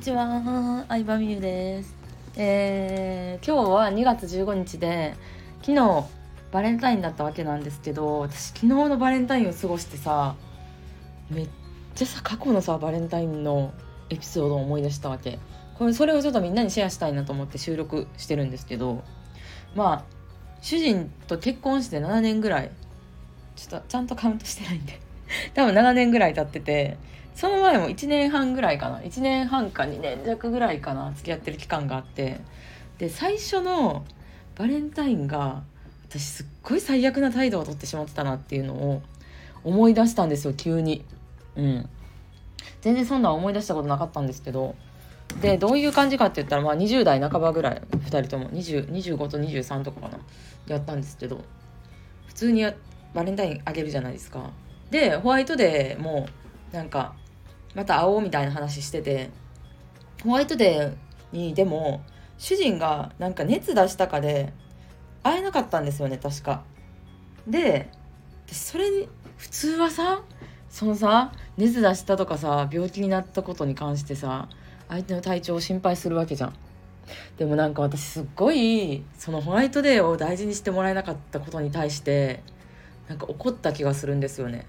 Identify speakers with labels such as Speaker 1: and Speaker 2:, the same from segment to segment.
Speaker 1: ちは、相葉美優です。えー、今日は2月15日で、昨日バレンタインだったわけなんですけど、私昨日のバレンタインを過ごしてさ、めっちゃさ、過去のさ、バレンタインのエピソードを思い出したわけ。これ、それをちょっとみんなにシェアしたいなと思って収録してるんですけど、まあ、主人と結婚して7年ぐらい、ちょっとちゃんとカウントしてないんで、多分7年ぐらい経ってて、その前も1年半ぐらいかな。1年半か2年弱ぐらいかな付き合ってる期間があって。で最初のバレンタインが私すっごい最悪な態度をとってしまってたなっていうのを思い出したんですよ急に。うん。全然そんなん思い出したことなかったんですけど。でどういう感じかって言ったらまあ20代半ばぐらい2人とも。25と23とかかな。やったんですけど。普通にバレンタインあげるじゃないですか。でホワイトデーもなんかまた会おうみたいな話しててホワイトデーにでも主人がなんか熱出したかで会えなかったんですよね確か。でそれに普通はさそのさ熱出したとかさ病気になったことに関してさ相手の体調を心配するわけじゃん。でもなんか私すっごいそのホワイトデーを大事にしてもらえなかったことに対してなんか怒った気がするんですよね。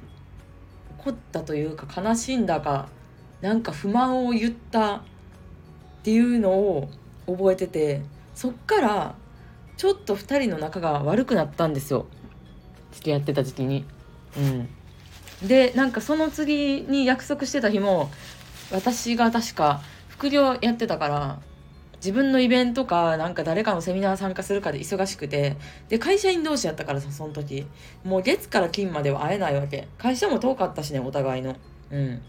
Speaker 1: 怒ったというか悲しんだかなんか不満を言ったっていうのを覚えててそっからちょっと2人の仲が悪くなったんですよ付き合ってた時期に。うん、でなんかその次に約束してた日も私が確か副業やってたから自分のイベントかなんか誰かのセミナー参加するかで忙しくてで会社員同士やったからさその時。もう月から金までは会えないわけ。会社も遠かったしねお互いの。うん。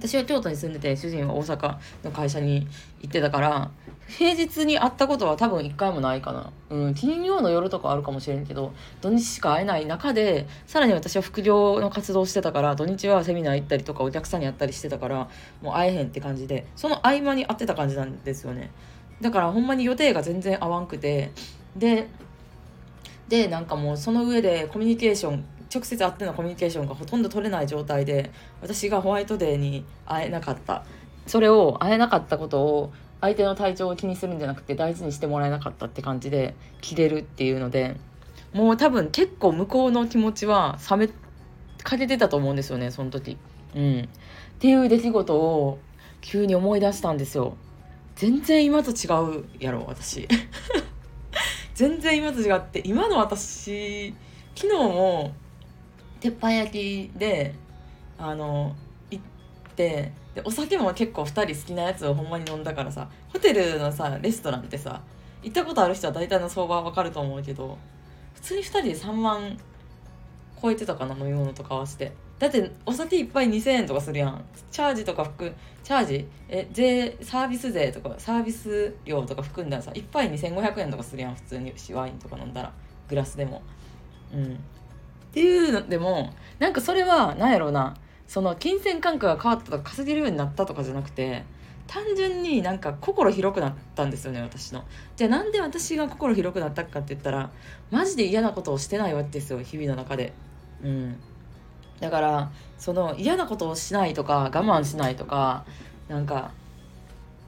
Speaker 1: 私は京都に住んでて主人は大阪の会社に行ってたから平日に会ったことは多分一回もないかな。うん金曜の夜とかあるかもしれんけど土日しか会えない中でさらに私は副業の活動してたから土日はセミナー行ったりとかお客さんに会ったりしてたからもう会えへんって感じでその合間に会ってた感じなんですよね。だからほんまに予定が全然合わんくてででなんかもうその上でコミュニケーション直接会ってのコミュニケーションがほとんど取れない状態で私がホワイトデーに会えなかったそれを会えなかったことを相手の体調を気にするんじゃなくて大事にしてもらえなかったって感じで切れるっていうのでもう多分結構向こうの気持ちは冷めかけてたと思うんですよねその時。うん、っていう出来事を急に思い出したんですよ。全然今と違うやろ私 全然今と違って今の私昨日も鉄板焼きであの行ってでお酒も結構2人好きなやつをほんまに飲んだからさホテルのさレストランってさ行ったことある人は大体の相場は分かると思うけど普通に2人で3万超えてたかな飲み物とか合わせて。だってお酒いっぱい2000円とかするやん。チャージとか含チャージえ税サービス税とかサービス料とか含んだらさ1杯2500円とかするやん普通に。ワインとか飲んだら。グラスでも。うん。っていうのでもなんかそれは何やろうな。その金銭感覚が変わったとか稼げるようになったとかじゃなくて単純になんか心広くなったんですよね私の。じゃあなんで私が心広くなったかって言ったらマジで嫌なことをしてないわけですよ日々の中で。うん。だからその嫌なことをしないとか我慢しないとかなんか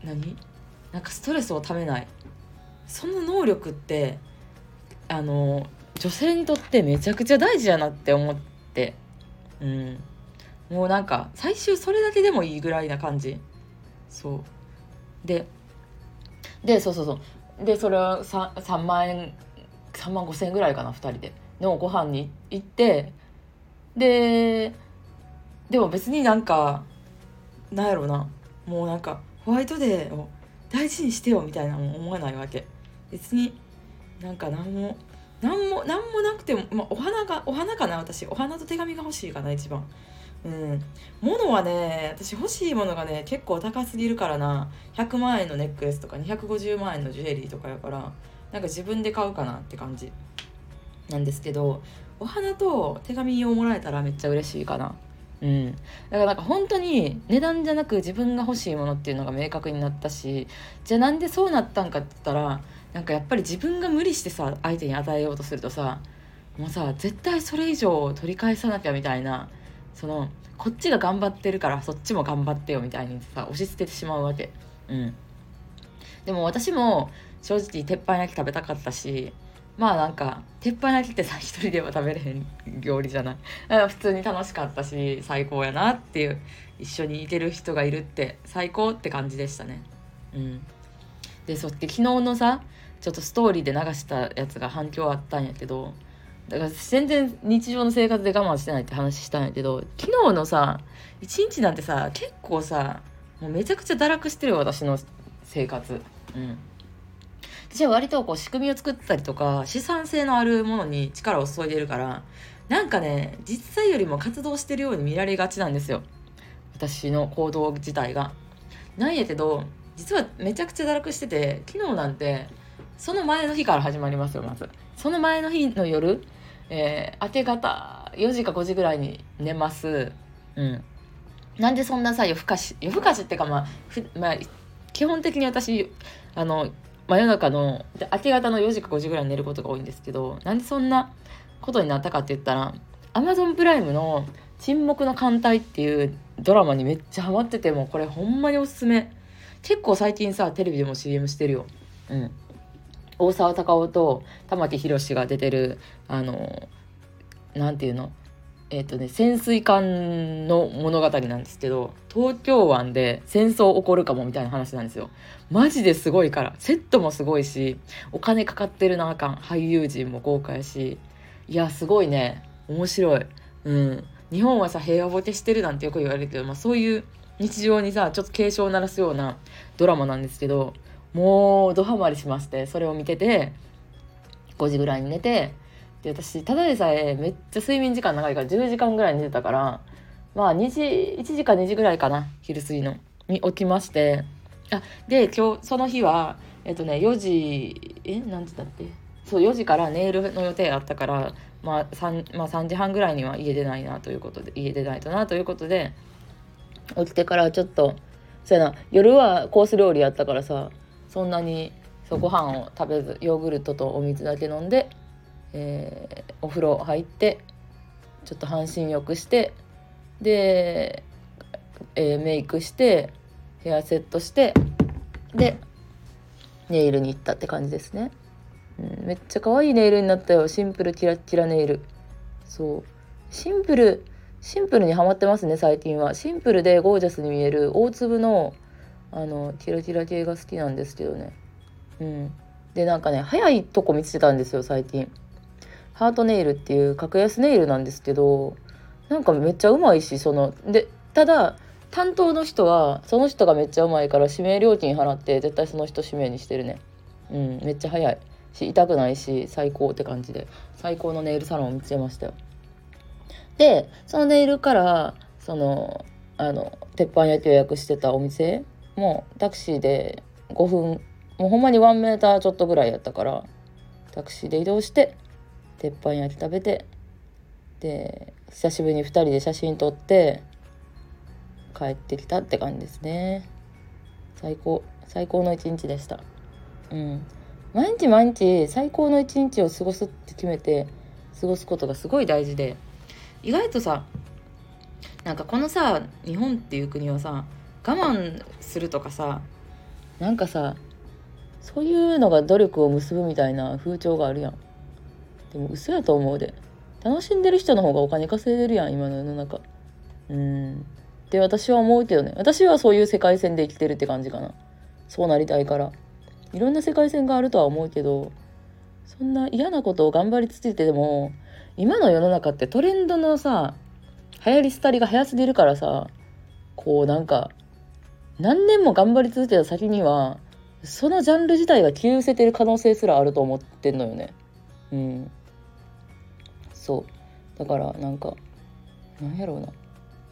Speaker 1: 何？なんかストレスをためない。その能力ってあの女性にとってめちゃくちゃ大事やなって思って。うん。もうなんか最終それだけでもいいぐらいな感じ。そう。ででそうそうそう。でそれは 3, 3万円3万5千円ぐらいかな2人で。のご飯に行ってででも別になんかなんやろうな。もうなんかホワイトデーを大事にしてよみたいなの思わないわけ。別になんか何も何も何もなくても、まあ、お花がお花かな私。お花と手紙が欲しいかな一番。うん。物はね私欲しいものがね結構高すぎるからな。100万円のネックレスとか250万円のジュエリーとかやからなんか自分で買うかなって感じ。なんですけどお花と手紙をもらえたらめっちゃ嬉しいかな。うん、だからなんか本当に値段じゃなく自分が欲しいものっていうのが明確になったしじゃあなんでそうなったんかって言ったらなんかやっぱり自分が無理してさ相手に与えようとするとさもうさ絶対それ以上取り返さなきゃみたいなそのこっちが頑張ってるからそっちも頑張ってよみたいにさ押し付けてしまうわけ。うん。でも私も正直鉄板焼き食べたかったしまあなんか鉄板焼きってさ一人では食べれへん料理じゃない。普通に楽しかったし最高やなっていう一緒にいてる人がいるって最高って感じでしたね。うん。でそって昨日のさちょっとストーリーで流したやつが反響あったんやけどだから全然日常の生活で我慢してないって話したんやけど昨日のさ一日なんてさ結構さもうめちゃくちゃ堕落してるよ私の生活。うん。私は割とこう仕組みを作ったりとか資産性のあるものに力を注いでるからなんかね実際よりも活動してるように見られがちなんですよ。私の行動自体が。なんやけど実はめちゃくちゃ堕落してて昨日なんてその前の日から始まりますよまず。その前の日の夜、えー、明け方4時か5時ぐらいに寝ます。うん。なんでそんなさ夜更かし夜更かしってかまあふ、まあ、基本的に私あの真夜中の明け方の4時か5時ぐらいに寝ることが多いんですけどなんでそんなことになったかって言ったら Amazon プライムの「沈黙の艦隊」っていうドラマにめっちゃハマっててもこれほんまにおすすめ。結構最近さテレビでも CM してるよ。うん。大沢たかおと玉木宏が出てるあの何て言うのえっ、ー、とね潜水艦の物語なんですけど東京湾で戦争起こるかもみたいな話なんですよ。マジですごいからセットもすごいしお金かかってるなあかん俳優陣も豪華やしいやすごいね面白い。うん。日本はさ平和ボケしてるなんてよく言われるけど、まあ、そういう日常にさちょっと警鐘を鳴らすようなドラマなんですけどもうドハマりしましてそれを見てて5時ぐらいに寝てで私ただでさえめっちゃ睡眠時間長いから10時間ぐらい寝てたからまあ2時1時か2時ぐらいかな昼過ぎのに起きまして。あで今日その日はえっとね4時え何時だってそう4時からネイルの予定あったからまあ 3, まあ、3時半ぐらいには家出ないなということで家出ないとなということで起きてからちょっとそうやな夜はコース料理やったからさそんなにそうご飯を食べずヨーグルトとお水だけ飲んでえー、お風呂入ってちょっと半身浴してで、えー、メイクしてヘアセットしてでネイルに行ったって感じですね、うん、めっちゃ可愛いネイルになったよ。シンプルキラキラネイル。そう。シンプルシンプルにはまってますね最近は。シンプルでゴージャスに見える大粒のあのキラキラ系が好きなんですけどね。うん。でなんかね早いとこ見つけたんですよ最近。ハートネイルっていう格安ネイルなんですけどなんかめっちゃうまいしそのでただ担当の人はその人がめっちゃうまいから指名料金払って絶対その人指名にしてるね。うんめっちゃ早い。し痛くないし最高って感じで。最高のネイルサロンを見つけましたよ。でそのネイルからそのあの鉄板焼き予約してたお店もうタクシーで5分もうほんまに1メーターちょっとぐらいやったからタクシーで移動して鉄板焼き食べてで久しぶりに2人で写真撮って帰ってきたって感じですね。最高最高の一日でした。うん。毎日毎日最高の一日を過ごすって決めて過ごすことがすごい大事で。意外とさなんかこのさ日本っていう国はさ我慢するとかさなんかさそういうのが努力を結ぶみたいな風潮があるやん。でも嘘やと思うで。楽しんでる人の方がお金稼いでるやん今の世の中。うん。って私は思うけどね。私はそういう世界線で生きてるって感じかな。そうなりたいから。いろんな世界線があるとは思うけどそんな嫌なことを頑張りつついてでも今の世の中ってトレンドのさ流行り廃りが早すぎるからさこうなんか何年も頑張り続けた先にはそのジャンル自体が消え失せてる可能性すらあると思ってんのよね。うん。そう。だからなんかなんやろうな。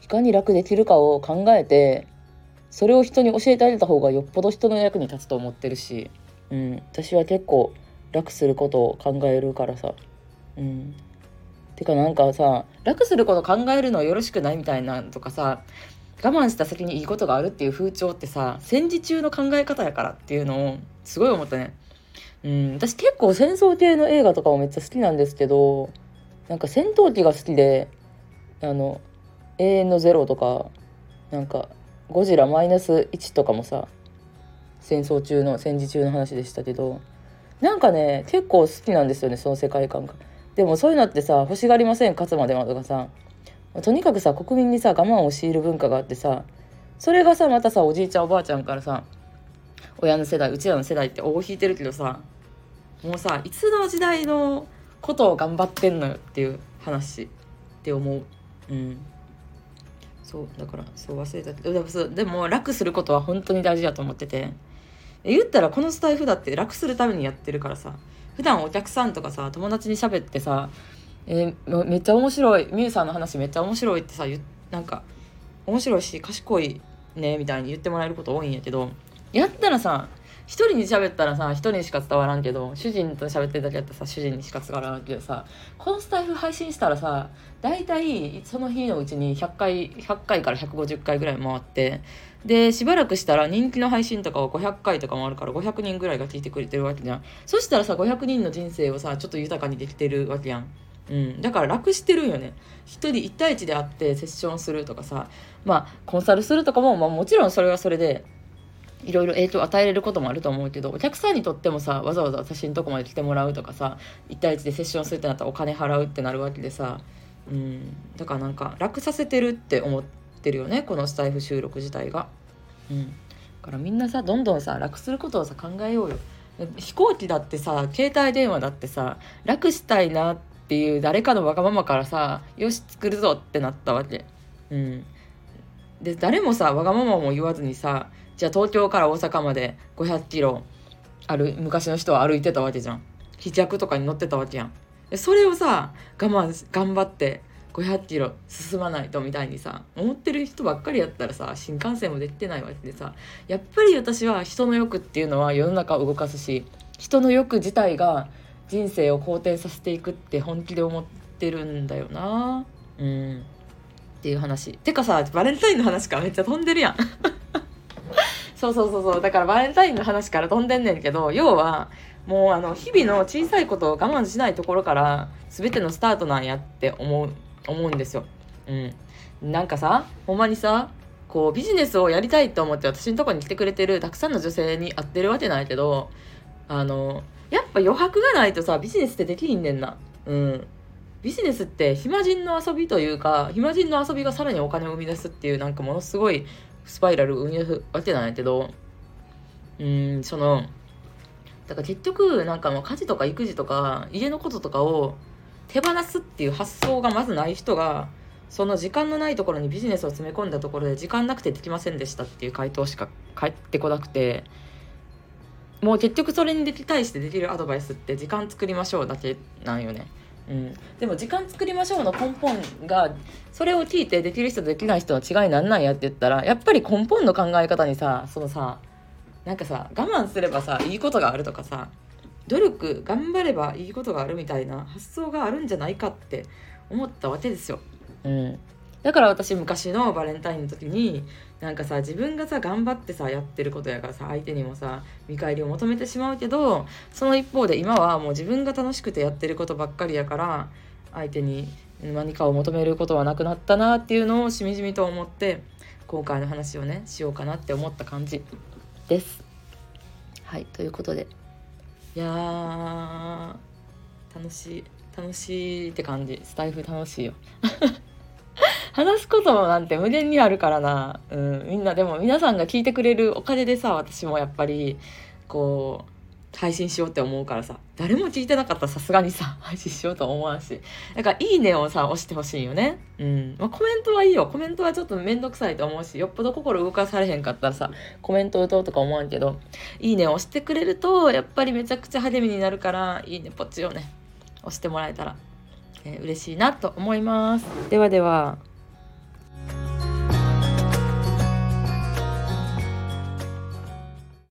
Speaker 1: いかに楽できるかを考えてそれを人に教えてあげた方がよっぽど人の役に立つと思ってるし、うん、私は結構楽することを考えるからさ。うん。てかなんかさ楽すること考えるのよろしくないみたいなとかさ我慢した先にいいことがあるっていう風潮ってさ戦時中の考え方やからっていうのをすごい思ったね。うん、私結構戦争系の映画とかもめっちゃ好きなんですけどなんか戦闘機が好きであの永遠のゼロとかなんかゴジラマイナス1とかもさ戦争中の戦時中の話でしたけどなんかね結構好きなんですよねその世界観が。でもそういうのってさ欲しがりません勝つまではとかさとにかくさ国民にさ我慢を強いる文化があってさそれがさまたさおじいちゃんおばあちゃんからさ親の世代うちらの世代って尾を引いてるけどさもうさいつの時代のことを頑張ってんのよっていう話って思う。うん。そうだからそう忘れたけどでもでも楽することは本当に大事だと思ってて。言ったらこのスタイフだって楽するためにやってるからさ普段お客さんとかさ友達に喋ってさ「えー、めっちゃ面白い。みゆさんの話めっちゃ面白い」ってさなんか面白いし賢いねみたいに言ってもらえること多いんやけど。やったらさ一人に喋ったらさ一人にしか伝わらんけど主人と喋ってるだけだったらさ主人にしか伝わらんけどさこのスタイフ配信したらさ大体その日のうちに100回100回から150回ぐらい回ってでしばらくしたら人気の配信とかを500回とかもあるから500人ぐらいが聞いてくれてるわけじゃん。そしたらさ500人の人生をさちょっと豊かにできてるわけやん。うん、だから楽してるよね。一人1対1で会ってセッションするとかさ。まあコンサルするとかも、まあ、もちろんそれはそれでいろいろ影響与えれることもあると思うけどお客さんにとってもさわざわざ私のとこまで来てもらうとかさ1対1でセッションするってなったらお金払うってなるわけでさ、うん、だからなんか楽させてるって思ってるよねこのスタイフ収録自体が。うん、だからみんなさどんどんさ楽することをさ考えようよ。飛行機だってさ携帯電話だってさ楽したいなってていう誰かのわがままからさよし作るぞってなったわけ。うん、で誰もさわがままも言わずにさじゃあ東京から大阪まで500キロある昔の人は歩いてたわけじゃん。飛脚とかに乗ってたわけやん。それをさ我慢頑張って500キロ進まないとみたいにさ思ってる人ばっかりやったらさ新幹線もできてないわけでさやっぱり私は人の欲っていうのは世の中を動かすし人の欲自体が人生を好転させていくって本気で思ってるんだよな。うん。っていう話。てかさバレンタインの話からめっちゃ飛んでるやん。そうそうそうそう。だからバレンタインの話から飛んでんねんけど要はもうあの日々の小さいことを我慢しないところから全てのスタートなんやって思う思うんですよ。うん、なんかさほんまにさこうビジネスをやりたいと思って私のとこに来てくれてるたくさんの女性に会ってるわけないけどあのやっぱ余白がないとさビジネスってできひんねんな。うんビジネスって暇人の遊びというか暇人の遊びがさらにお金を生み出すっていうなんかものすごいスパイラル生み出すわけなんやけどうんそのだから結局なんかもう家事とか育児とか家のこととかを手放すっていう発想がまずない人がその時間のないところにビジネスを詰め込んだところで時間なくてできませんでしたっていう回答しか返ってこなくてもう結局それに対してできるアドバイスって時間作りましょうだけなんよね。うん、でも時間作りましょうの根本がそれを聞いてできる人とできない人の違いなんなんやって言ったらやっぱり根本の考え方にさそのさなんかさ我慢すればさいいことがあるとかさ努力頑張ればいいことがあるみたいな発想があるんじゃないかって思ったわけですよ。うん、だから私昔のバレンタインの時になんかさ自分がさ頑張ってさやってることやからさ相手にもさ見返りを求めてしまうけどその一方で今はもう自分が楽しくてやってることばっかりやから相手に何かを求めることはなくなったなっていうのをしみじみと思って今回の話をねしようかなって思った感じです。はいということでいや楽しい楽しいって感じスタイフ楽しいよ。話すこともなんて無限にあるからな、うん、みんなでも皆さんが聞いてくれるお金でさ私もやっぱりこう配信しようって思うからさ。誰も聞いてなかったらさすがにさ 配信しようと思わんし。だから「いいね」をさ押してほしいよね。うん。まあ、コメントはいいよ。コメントはちょっとめんどくさいと思うしよっぽど心動かされへんかったらさコメント打とうとか思わんけど「いいね」を押してくれるとやっぱりめちゃくちゃ励みになるから「いいね」ポチをね。押してもらえたら、えー、嬉しいなと思います。ではでは